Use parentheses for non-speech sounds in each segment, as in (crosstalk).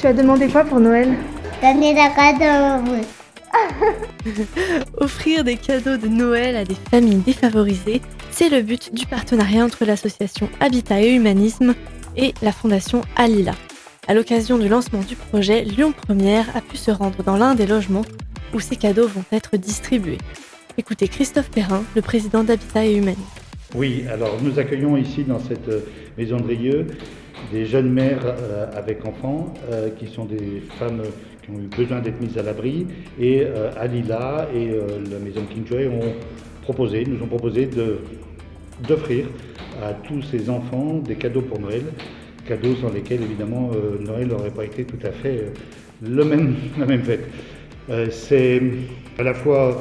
Tu as demandé quoi pour Noël Donner des cadeaux. (laughs) Offrir des cadeaux de Noël à des familles défavorisées, c'est le but du partenariat entre l'association Habitat et Humanisme et la fondation Alila. À l'occasion du lancement du projet, Lyon Première a pu se rendre dans l'un des logements où ces cadeaux vont être distribués. Écoutez Christophe Perrin, le président d'Habitat et Humanisme. Oui, alors nous accueillons ici dans cette euh, maison de Rieux des jeunes mères euh, avec enfants euh, qui sont des femmes qui ont eu besoin d'être mises à l'abri et Alila et la maison Kingjoy ont proposé, nous ont proposé d'offrir à tous ces enfants des cadeaux pour Noël, cadeaux sans lesquels évidemment Noël n'aurait pas été tout à fait le même, (laughs) la même fête. C'est à la fois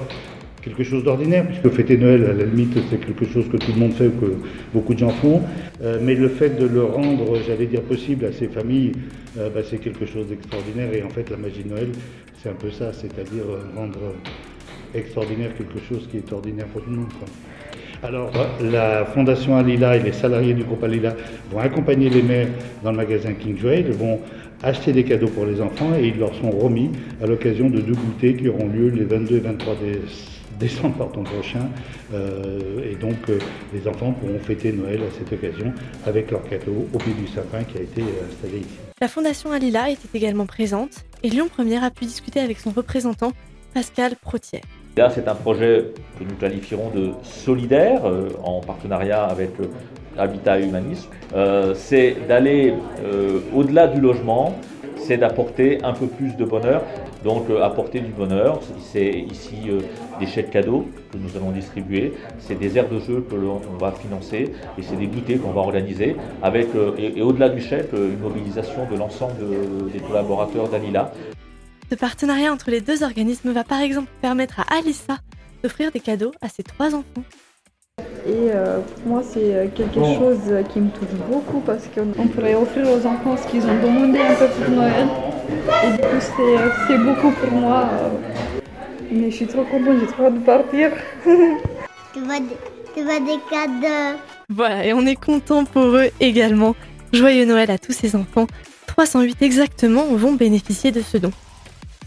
quelque chose d'ordinaire, puisque fêter Noël, à la limite, c'est quelque chose que tout le monde fait ou que beaucoup de gens font. Euh, mais le fait de le rendre, j'allais dire, possible à ces familles, euh, bah, c'est quelque chose d'extraordinaire. Et en fait, la magie de Noël, c'est un peu ça, c'est-à-dire euh, rendre extraordinaire quelque chose qui est ordinaire pour tout le monde. Alors, la Fondation Alila et les salariés du groupe Alila vont accompagner les mères dans le magasin King Ils vont acheter des cadeaux pour les enfants et ils leur sont remis à l'occasion de deux goûters qui auront lieu les 22 et 23 décembre décembre pardon, prochain. Euh, et donc, euh, les enfants pourront fêter Noël à cette occasion avec leur cadeau au pied du sapin qui a été euh, installé ici. La Fondation Alila était également présente et Lyon Première a pu discuter avec son représentant, Pascal Protier. Là, c'est un projet que nous qualifierons de solidaire en partenariat avec Habitat et Humanisme. c'est d'aller au-delà du logement, c'est d'apporter un peu plus de bonheur. Donc euh, apporter du bonheur, c'est ici euh, des chèques cadeaux que nous allons distribuer, c'est des aires de jeu que l'on va financer et c'est des goûters qu'on va organiser avec, euh, et, au-delà du chèque, une mobilisation de l'ensemble des collaborateurs d'Alila. Ce partenariat entre les deux organismes va par exemple permettre à Alissa d'offrir des cadeaux à ses trois enfants. Et euh, pour moi, c'est euh, quelque chose qui me touche beaucoup parce qu'on pourrait offrir aux enfants ce qu'ils ont demandé un peu pour Noël. Et du coup, c'est beaucoup pour moi. Mais je suis trop contente, j'ai trop hâte de partir. (laughs) tu, vas, tu vas des cadeaux. Voilà, et on est content pour eux également. Joyeux Noël à tous ces enfants. 308 exactement vont bénéficier de ce don.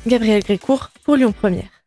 Gabriel Grécourt pour Lyon Première.